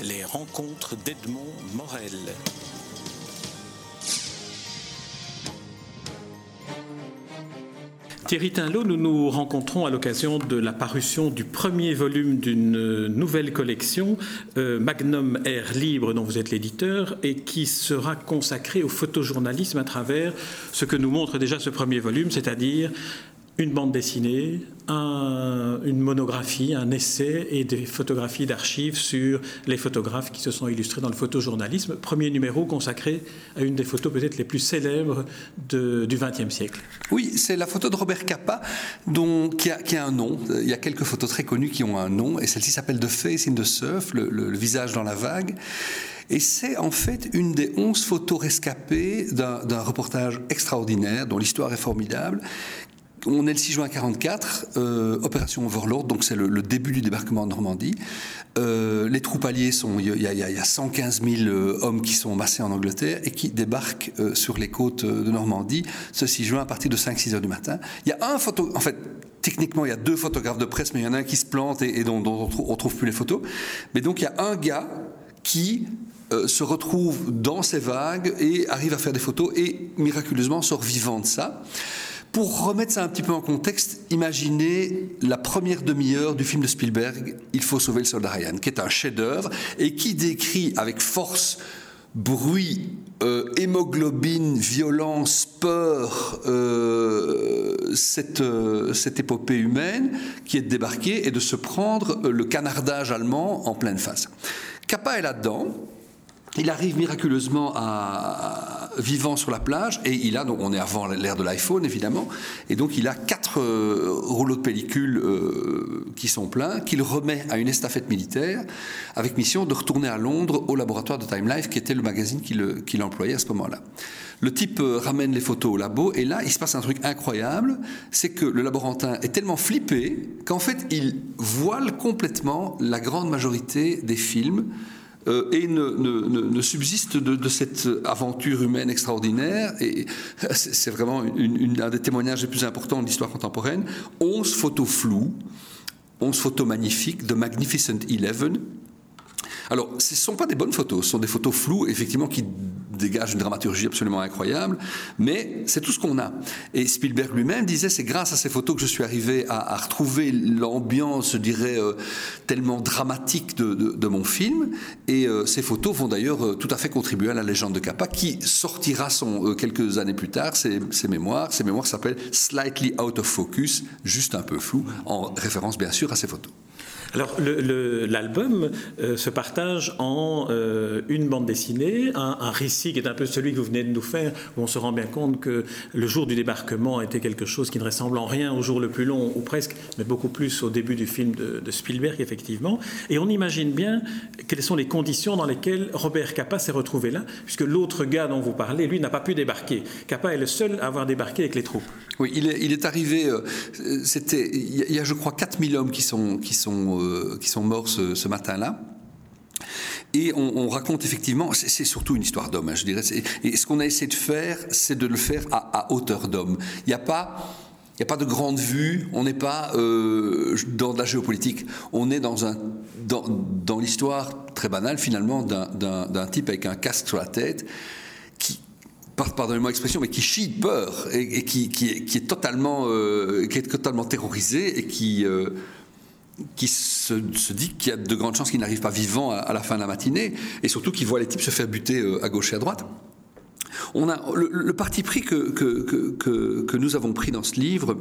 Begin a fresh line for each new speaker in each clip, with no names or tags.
Les rencontres d'Edmond Morel.
Thierry Tinlot, nous nous rencontrons à l'occasion de la parution du premier volume d'une nouvelle collection, euh, Magnum Air Libre, dont vous êtes l'éditeur, et qui sera consacrée au photojournalisme à travers ce que nous montre déjà ce premier volume, c'est-à-dire une bande dessinée, un, une monographie, un essai et des photographies d'archives sur les photographes qui se sont illustrés dans le photojournalisme. Premier numéro consacré à une des photos peut-être les plus célèbres du XXe siècle.
Oui, c'est la photo de Robert Capa, dont, qui, a, qui, a, un nom. Il y a quelques photos très connues qui ont un nom, et celle-ci s'appelle The Face in the Surf, le visage dans la vague. Et c'est en fait une des onze photos rescapées d'un reportage extraordinaire, dont l'histoire est formidable, on est le 6 juin 44, euh, opération Overlord, donc c'est le, début du débarquement en Normandie. Euh, les troupes alliées sont, il y, a 115 000 euh, hommes qui sont massés en Angleterre et qui débarquent sur les côtes de Normandie ce 6 juin à partir de 5-6 heures du matin. Il y a un photo, en fait, techniquement, il y a deux photographes de presse, mais il y en a un qui se plante et, dont, on trouve plus les photos. Mais donc il y a un gars qui se retrouve dans ces vagues et arrive à faire des photos et miraculeusement sort vivant de ça. Pour remettre ça un petit peu en contexte, imaginez la première demi-heure du film de Spielberg, Il faut sauver le soldat Ryan, qui est un chef-d'œuvre et qui décrit avec force bruit, euh, hémoglobine, violence, peur, euh, cette, euh, cette épopée humaine qui est de débarquer et de se prendre le canardage allemand en pleine face. Capa est là-dedans, il arrive miraculeusement à, vivant sur la plage et il a donc on est avant l'ère de l'iPhone évidemment et donc il a quatre euh, rouleaux de pellicule euh, qui sont pleins qu'il remet à une estafette militaire avec mission de retourner à Londres au laboratoire de Time Life qui était le magazine qu'il qu employait à ce moment-là. Le type euh, ramène les photos au labo et là il se passe un truc incroyable, c'est que le laborantin est tellement flippé qu'en fait il voile complètement la grande majorité des films euh, et ne, subsiste de, cette aventure humaine extraordinaire. Et c'est vraiment une, un des témoignages les plus importants de l'histoire contemporaine. 11 photos floues, 11 photos magnifiques de Magnificent Eleven. Alors, ce ne sont pas des bonnes photos, ce sont des photos floues, effectivement, qui dégagent une dramaturgie absolument incroyable, mais c'est tout ce qu'on a. Et Spielberg lui-même disait, c'est grâce à ces photos que je suis arrivé à, retrouver l'ambiance, je dirais, euh, tellement dramatique de, mon film. Et euh, ces photos vont d'ailleurs euh, tout à fait contribuer à la légende de Kappa, qui sortira son, quelques années plus tard ses, ses mémoires. Ces mémoires s'appellent Slightly Out of Focus, juste un peu flou, en référence bien sûr à ces photos.
Alors l'album euh, se partage en euh, une bande dessinée, un, récit qui est un peu celui que vous venez de nous faire, où on se rend bien compte que le jour du débarquement était quelque chose qui ne ressemble en rien au jour le plus long, ou presque, mais beaucoup plus au début du film de, Spielberg, effectivement. Et on imagine bien quelles sont les conditions dans lesquelles Robert Capa s'est retrouvé là, puisque l'autre gars dont vous parlez, lui, n'a pas pu débarquer. Capa est le seul à avoir débarqué avec les troupes.
Oui, il est, arrivé, euh, c'était, il y a je crois 4000 hommes qui sont, qui sont euh, qui sont morts ce, matin-là. Et on, on, raconte effectivement, c'est surtout une histoire d'homme, hein, je dirais. Et ce qu'on a essayé de faire, c'est de le faire à, hauteur d'homme. Il n'y a pas. Il n'y a pas de grande vue, on n'est pas euh, dans de la géopolitique, on est dans, dans, l'histoire très banale finalement d'un type avec un casque sur la tête qui, pardonnez-moi l'expression, mais qui chie de peur et, qui, est, totalement, euh, qui est totalement terrorisé et qui, qui se, dit qu'il y a de grandes chances qu'il n'arrive pas vivant à, la fin de la matinée, et surtout qu'il voit les types se faire buter euh, à gauche et à droite. On a le, parti pris que, que, que, nous avons pris dans ce livre,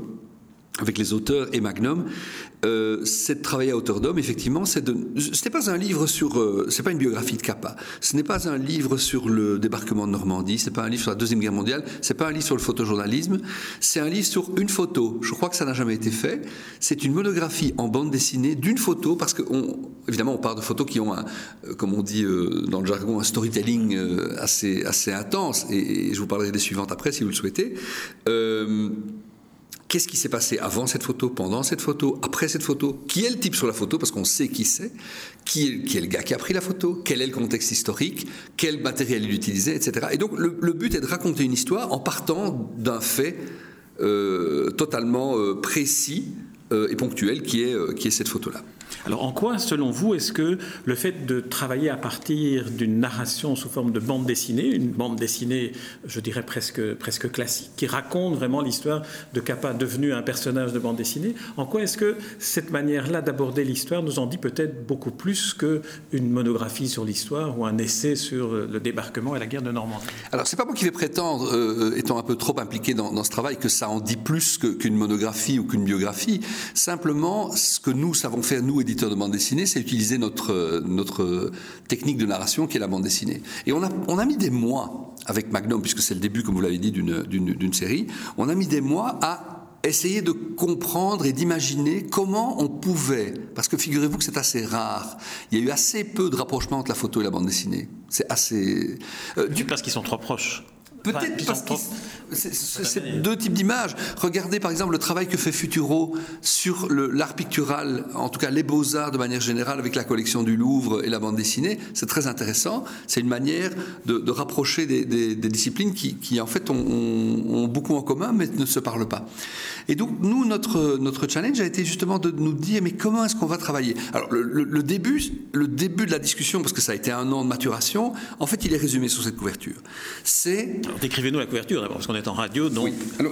avec les auteurs et Magnum, euh, c'est de travailler à hauteur d'homme. Effectivement, c'est de. Ce n'est pas un livre sur. Euh, c'est pas une biographie de Kappa. Ce n'est pas un livre sur le débarquement de Normandie. C'est pas un livre sur la deuxième guerre mondiale. C'est pas un livre sur le photojournalisme. C'est un livre sur une photo. Je crois que ça n'a jamais été fait. C'est une monographie en bande dessinée d'une photo parce que on, évidemment on parle de photos qui ont un, euh, comme on dit euh, dans le jargon, un storytelling euh, assez assez intense. Et, et, je vous parlerai des suivantes après si vous le souhaitez. Euh, Qu'est-ce qui s'est passé avant cette photo, pendant cette photo, après cette photo? Qui est le type sur la photo? Parce qu'on sait qui c'est. Qui est, le gars qui a pris la photo? Quel est le contexte historique? Quel matériel il utilisait, etc. Et donc le, le, but est de raconter une histoire en partant d'un fait euh, totalement euh, précis euh, et ponctuel qui est, qui est cette photo-là.
Alors en quoi, selon vous, est-ce que le fait de travailler à partir d'une narration sous forme de bande dessinée, une bande dessinée, je dirais presque, presque classique, qui raconte vraiment l'histoire de Kappa devenu un personnage de bande dessinée, en quoi est-ce que cette manière-là d'aborder l'histoire nous en dit peut-être beaucoup plus qu'une monographie sur l'histoire ou un essai sur le débarquement et la guerre de Normandie?
Alors c'est pas moi qui vais prétendre, euh, étant un peu trop impliqué dans, dans, ce travail, que ça en dit plus qu'une monographie ou qu'une biographie. Simplement, ce que nous savons faire, nous, éditeurs de bande dessinée, c'est utiliser notre, notre technique de narration qui est la bande dessinée. Et on a, on a mis des mois avec Magnum, puisque c'est le début, comme vous l'avez dit, d'une série, on a mis des mois à essayer de comprendre et d'imaginer comment on pouvait, parce que figurez-vous que c'est assez rare, il y a eu assez peu de rapprochement entre la photo et la bande dessinée. C'est assez...
Euh. Parce qu'ils sont trop proches.
Peut-être parce que c'est deux types d'images. Regardez par exemple le travail que fait Futuro sur l'art pictural, en tout cas les beaux-arts de manière générale avec la collection du Louvre et la bande dessinée. C'est très intéressant. C'est une manière de, de rapprocher des, des, des, disciplines qui, qui en fait ont, ont, beaucoup en commun mais ne se parlent pas. Et donc nous, notre, notre challenge a été justement de nous dire mais comment est-ce qu'on va travailler? Alors le, le, le, début, le début de la discussion, parce que ça a été un an de maturation, en fait il est résumé sur cette couverture. C'est
décrivez-nous la couverture parce qu'on est en radio.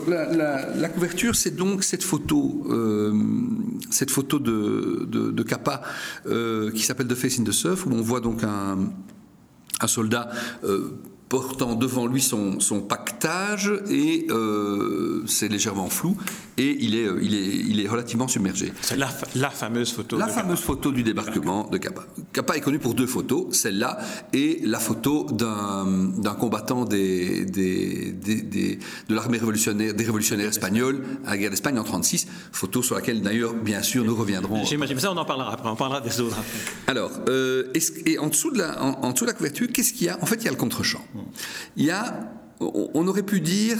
La, couverture, c'est donc cette photo, euh, cette photo de, de, Kappa euh, qui s'appelle The Face in the Surf, où on voit donc un, un soldat. Euh, portant devant lui son, son pactage et euh, c'est légèrement flou et il est, il est, il est relativement submergé.
C'est la, la, fameuse photo.
La fameuse Kappa. photo du débarquement de Kappa. Kappa est connu pour deux photos, celle-là et la photo d'un combattant des, des, des, des de l'armée révolutionnaire, des révolutionnaires espagnols à la guerre d'Espagne en 36, photo sur laquelle d'ailleurs bien sûr nous reviendrons.
J'imagine ça, on en parlera après, on parlera des autres.
Alors, euh, et, et, en dessous de la, en, en dessous de la couverture, qu'est-ce qu'il y a? En fait, il y a le contre-champ. Il y a, on aurait pu dire,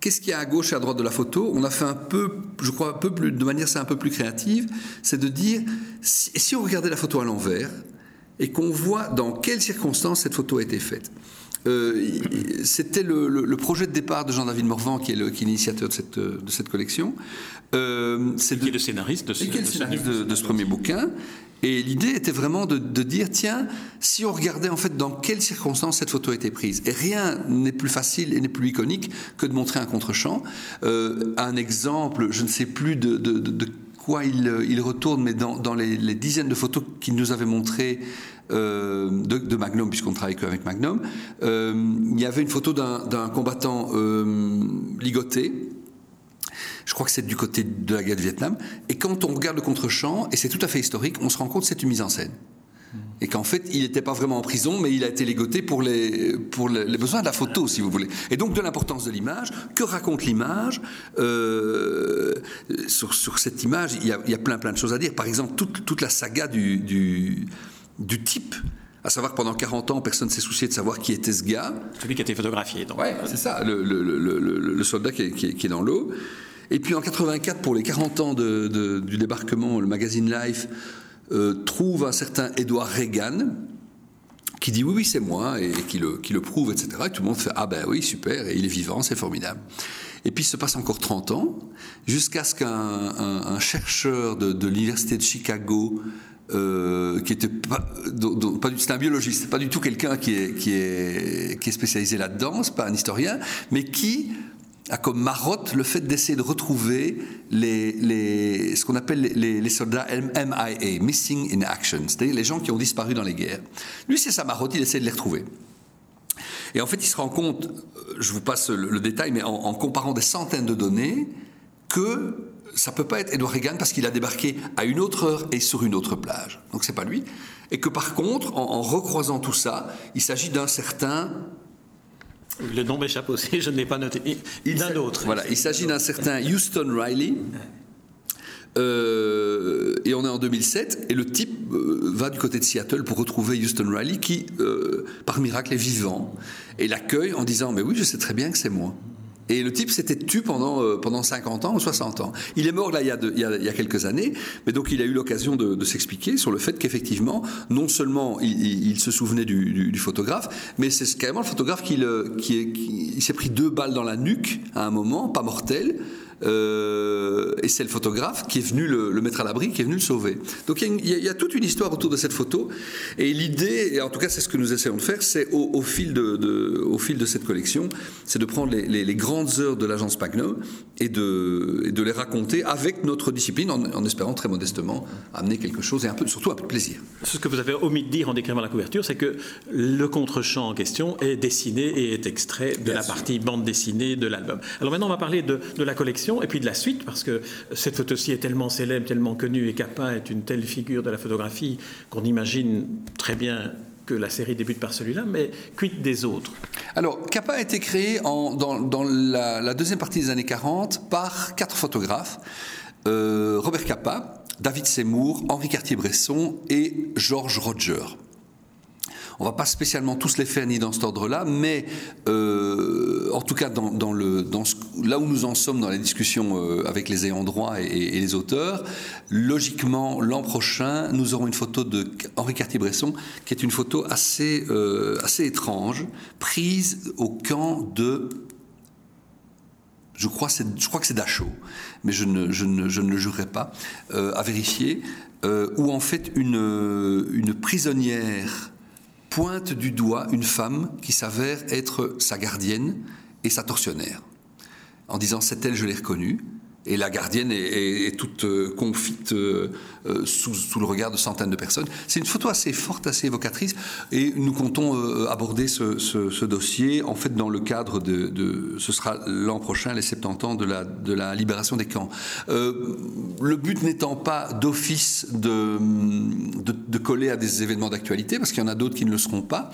qu'est-ce qu'il y a à gauche et à droite de la photo? On a fait un peu, je crois, un peu plus, de manière c'est un peu plus créative, c'est de dire, si, si, on regardait la photo à l'envers et qu'on voit dans quelles circonstances cette photo a été faite? Euh, C'était le, le, le, projet de départ de Jean-David Morvan, qui est l'initiateur de cette, de cette collection.
Euh, c'est qui est le scénariste de ce,
de, scénariste de, de ce premier bouquin. Et l'idée était vraiment de, dire, tiens, si on regardait en fait dans quelles circonstances cette photo a été prise, et rien n'est plus facile et n'est plus iconique que de montrer un contre-champ. Euh, un exemple, je ne sais plus de, quoi il, il, retourne, mais dans, dans les, dizaines de photos qu'il nous avait montrées euh, de, Magnum, puisqu'on travaille avec Magnum, euh, il y avait une photo d'un combattant euh, ligoté, je crois que c'est du côté de la guerre du Vietnam. Et quand on regarde le contre-champ, et c'est tout à fait historique, on se rend compte que c'est une mise en scène. Et qu'en fait, il n'était pas vraiment en prison, mais il a été ligoté pour les, pour les, besoins de la photo, si vous voulez. Et donc de l'importance de l'image. Que raconte l'image euh, sur, sur, cette image, il y, a, il y, a, plein plein de choses à dire. Par exemple, toute, toute la saga du, du, du type à savoir que pendant 40 ans, personne ne s'est soucié de savoir qui était ce gars.
Celui qui a été photographié.
Oui, c'est ça, le, le, le, le, soldat qui est, qui est, qui est dans l'eau. Et puis en 84, pour les 40 ans du débarquement, le magazine Life euh, trouve un certain Edward Reagan qui dit oui, oui, c'est moi, et qui le, prouve, etc. Et tout le monde fait ah ben oui, super, et il est vivant, c'est formidable. Et puis il se passe encore 30 ans, jusqu'à ce qu'un un, un chercheur de, l'université de Chicago euh, qui était pas, un biologiste, pas du tout quelqu'un qui est, qui, est, qui est spécialisé là-dedans, c'est pas un historien, mais qui a comme marotte le fait d'essayer de retrouver ce qu'on appelle les, soldats MIA, Missing in Action, c'est-à-dire les gens qui ont disparu dans les guerres. Lui, c'est sa marotte, il essaie de les retrouver. Et en fait, il se rend compte, je vous passe le, détail, mais en, comparant des centaines de données, que ça peut pas être Edward Reagan parce qu'il a débarqué à une autre heure et sur une autre plage. Donc c'est pas lui. Et que par contre, en recroisant tout ça, il s'agit d'un certain
le nom m'échappe aussi, je ne l'ai pas noté. D'un autre.
Voilà, il s'agit d'un certain Houston Riley. Euh, et on est en 2007, et le type euh, va du côté de Seattle pour retrouver Houston Riley, qui, euh, par miracle, est vivant, et l'accueille en disant Mais oui, je sais très bien que c'est moi. Et le type s'était tu pendant, euh, pendant 50 ans ou 60 ans. Il est mort là il y a, il y a, quelques années, mais donc il a eu l'occasion de, s'expliquer sur le fait qu'effectivement, non seulement il, se souvenait du, photographe, mais c'est carrément le photographe qui, le, qui, qui s'est pris deux balles dans la nuque à un moment, pas mortel, euh, et c'est le photographe qui est venu le, mettre à l'abri, qui est venu le sauver. Donc il y, a, toute une histoire autour de cette photo, et l'idée, et en tout cas c'est ce que nous essayons de faire, c'est au, fil, de, au fil de cette collection, c'est de prendre les, grandes heures de l'agence Magnum et de, de les raconter avec notre discipline, en, espérant très modestement amener quelque chose et un peu, surtout un peu de plaisir.
Ce que vous avez omis de dire en décrivant la couverture, c'est que le contre-champ en question est dessiné et est extrait de la partie bande dessinée de l'album. Alors maintenant, on va parler de, de la collection et puis de la suite, parce que cette photo-ci est tellement célèbre, tellement connue, et Capa est une telle figure de la photographie qu'on imagine très bien que la série débute par celui-là, mais quid des autres?
Alors, Capa a été créé dans, la, deuxième partie des années 40 par quatre photographes. Euh, Robert Capa, David Seymour, Henri Cartier-Bresson et Georges Roger. On va pas spécialement tous les faire ni dans cet ordre-là, mais euh, en tout cas là où nous en sommes dans les discussions euh, avec les ayants droit et, les auteurs, logiquement l'an prochain nous aurons une photo de Henri Cartier-Bresson qui est une photo assez euh, assez étrange, prise au camp de je crois, que c'est Dachau, mais je ne, je ne, je ne le jurerai pas, à vérifier, où en fait une, une prisonnière pointe du doigt une femme qui s'avère être sa gardienne et sa tortionnaire, en disant c'est elle, je l'ai reconnue. Et la gardienne est, toute euh, confite euh, euh, sous, le regard de centaines de personnes. C'est une photo assez forte, assez évocatrice, et nous comptons aborder ce, dossier en fait dans le cadre de, ce sera l'an prochain, les 70 ans de la, libération des camps. le but n'étant pas d'office de, coller à des événements d'actualité, parce qu'il y en a d'autres qui ne le seront pas.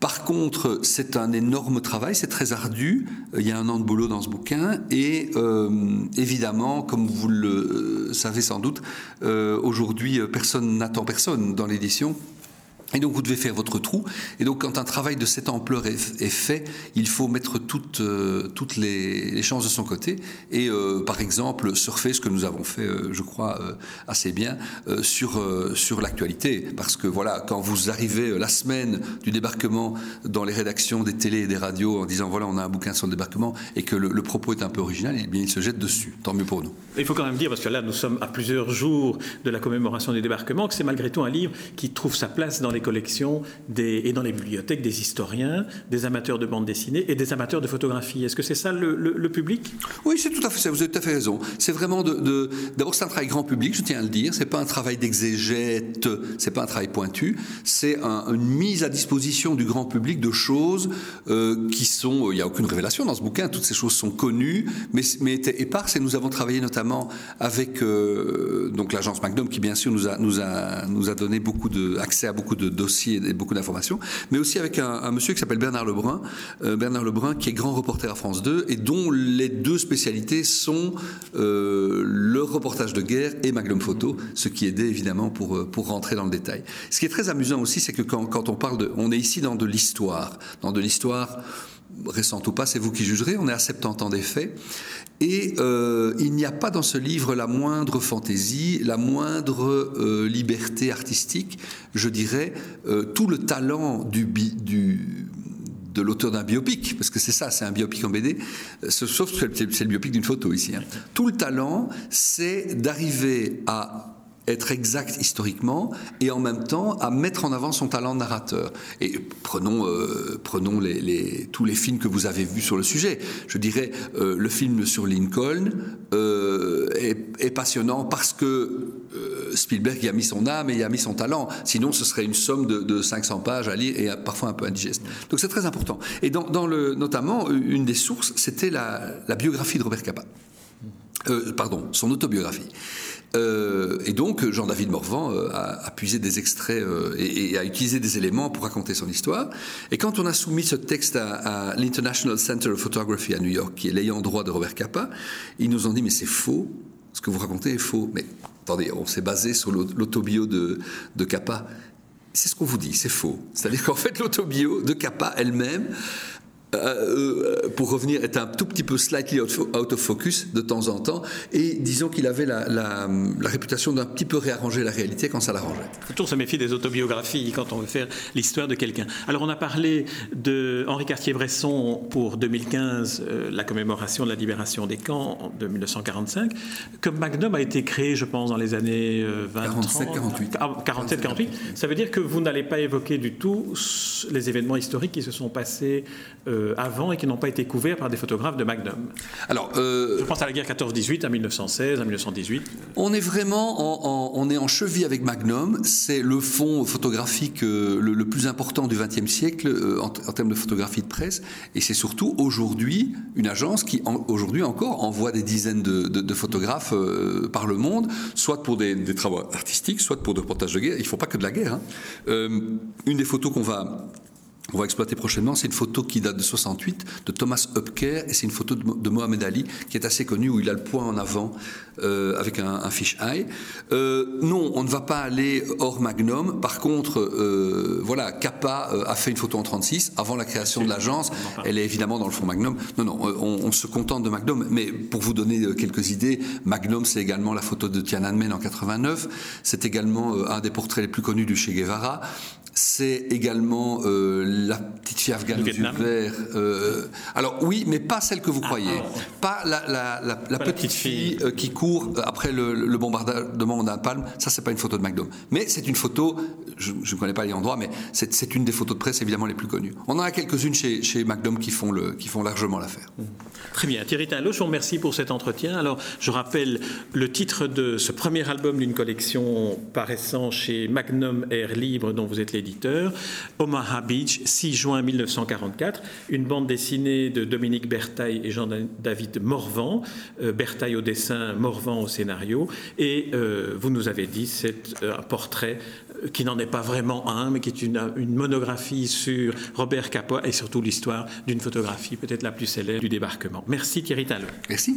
Par contre, c'est un énorme travail, c'est très ardu. Il y a un an de boulot dans ce bouquin et euh, évidemment, comme vous le euh, savez sans doute, euh, aujourd'hui personne n'attend personne dans l'édition. Et donc vous devez faire votre trou. Et donc quand un travail de cette ampleur est, fait, il faut mettre toutes, euh, toutes les, chances de son côté. Et euh, par exemple surfer ce que nous avons fait, euh, je crois, assez bien sur, sur l'actualité. Parce que voilà, quand vous arrivez la semaine du débarquement dans les rédactions des télés et des radios en disant voilà on a un bouquin sur le débarquement et que le, propos est un peu original, eh bien il se jette dessus. Tant mieux pour nous.
Il faut quand même dire, parce que là nous sommes à plusieurs jours de la commémoration du débarquement, que c'est malgré tout un livre qui trouve sa place dans les collections et dans les bibliothèques des historiens, des amateurs de bande dessinée et des amateurs de photographie. Est-ce que c'est ça le, public?
Oui, c'est tout à fait ça. Vous avez tout à fait raison. C'est vraiment de, d'abord c'est un travail grand public, je tiens à le dire. C'est pas un travail d'exégète, c'est pas un travail pointu. C'est une mise à disposition du grand public de choses euh, qui sont. Il n'y a aucune révélation dans ce bouquin. Toutes ces choses sont connues, mais, étaient éparses. Et nous avons travaillé notamment avec euh, l'agence Magnum, qui bien sûr nous a donné beaucoup de accès à beaucoup de dossiers et beaucoup d'informations, mais aussi avec un, monsieur qui s'appelle Bernard Lebrun, euh, Bernard Lebrun qui est grand reporter à France 2 et dont les deux spécialités sont euh, le reportage de guerre et Magnum Photo, ce qui aidait évidemment pour, euh, pour rentrer dans le détail. Ce qui est très amusant aussi, c'est que quand, quand on parle de... On est ici dans de l'histoire, dans de l'histoire récente ou pas, c'est vous qui jugerez, on est à 70 ans des faits, et euh, il n'y a pas dans ce livre la moindre fantaisie, la moindre euh, liberté artistique, je dirais, euh, tout le talent du, du de l'auteur d'un biopic, parce que c'est ça, c'est un biopic en BD, sauf que c'est le biopic d'une photo ici. Hein. Tout le talent, c'est d'arriver à être exact historiquement et en même temps à mettre en avant son talent narrateur. Et prenons, euh, prenons tous les films que vous avez vus sur le sujet. Je dirais, euh, le film sur Lincoln euh, est, passionnant parce que Spielberg y a mis son âme et y a mis son talent. Sinon, ce serait une somme de, 500 pages à lire et parfois un peu indigeste. Donc c'est très important. Et notamment, une des sources, c'était la, la biographie de Robert Capa. pardon, son autobiographie. Euh, et donc, Jean-David Morvan euh, a, puisé des extraits euh, et, a utilisé des éléments pour raconter son histoire. Et quand on a soumis ce texte à, l'International Center of Photography à New York, qui est l'ayant droit de Robert Capa, ils nous ont dit mais c'est faux, ce que vous racontez est faux. Mais attendez, on s'est basé sur l'autobio de, de Capa. C'est ce qu'on vous dit, c'est faux. C'est-à-dire qu'en fait, l'autobio de Capa elle-même euh, euh, pour revenir, est un tout petit peu slightly out of focus de temps en temps. Et disons qu'il avait la, la, la réputation d'un petit peu réarranger la réalité quand ça l'arrangeait.
Il faut toujours se méfier des autobiographies quand on veut faire l'histoire de quelqu'un. Alors on a parlé de Henri Cartier-Bresson pour 2015, euh, la commémoration de la libération des camps de 1945. Comme Magnum a été créé, je pense, dans les années 20
47, 48.
47, 48. Ça veut dire que vous n'allez pas évoquer du tout les événements historiques qui se sont passés euh, avant et qui n'ont pas été couverts par des photographes de Magnum.
Alors, euh,
je pense à la guerre 14-18, à 1916, à 1918.
On est vraiment en, on est en cheville avec Magnum. C'est le fond photographique euh, le, plus important du XXe siècle en, termes de photographie de presse. Et c'est surtout aujourd'hui une agence qui aujourd'hui encore envoie des dizaines de, photographes par le monde, soit pour des, travaux artistiques, soit pour des reportages de guerre. Il ne faut pas que de la guerre. Hein. une des photos qu'on va on va exploiter prochainement. C'est une photo qui date de 68 de Thomas Hupker et c'est une photo de, Mohamed Ali qui est assez connue où il a le point en avant euh, avec un, un fish eye. Euh, non, on ne va pas aller hors Magnum. Par contre, euh, voilà, Kappa a fait une photo en 36 avant la création de l'agence. Elle est évidemment dans le fond Magnum. Non, non, on, on, se contente de Magnum. Mais pour vous donner quelques idées, Magnum, c'est également la photo de Tiananmen en 89. C'est également un des portraits les plus connus du Che Guevara c'est également euh, la petite fille afghane aux yeux alors oui, mais pas celle que vous croyez. Ah, pas la, petite fille, euh, qui court après le, bombardement d'un palme. Ça, c'est pas une photo de McDonald's. Mais c'est une photo, je ne connais pas les endroits, mais c'est une des photos de presse évidemment les plus connues. On en a quelques-unes chez, chez qui font, le, qui font largement l'affaire.
Très bien. Thierry Tinlot, je vous remercie pour cet entretien. Alors, je rappelle le titre de ce premier album d'une collection paraissant chez Magnum Air Libre, dont vous êtes l'éditeur Omaha Beach, 6 juin 1944, une bande dessinée de Dominique Bertaille et Jean-David Morvan, euh, Bertaille au dessin, Morvan au scénario, et euh, vous nous avez dit c'est euh, un portrait qui n'en est pas vraiment un, mais qui est une, monographie sur Robert Capa et surtout l'histoire d'une photographie peut-être la plus célèbre du débarquement. Merci Thierry Talleux.
Merci.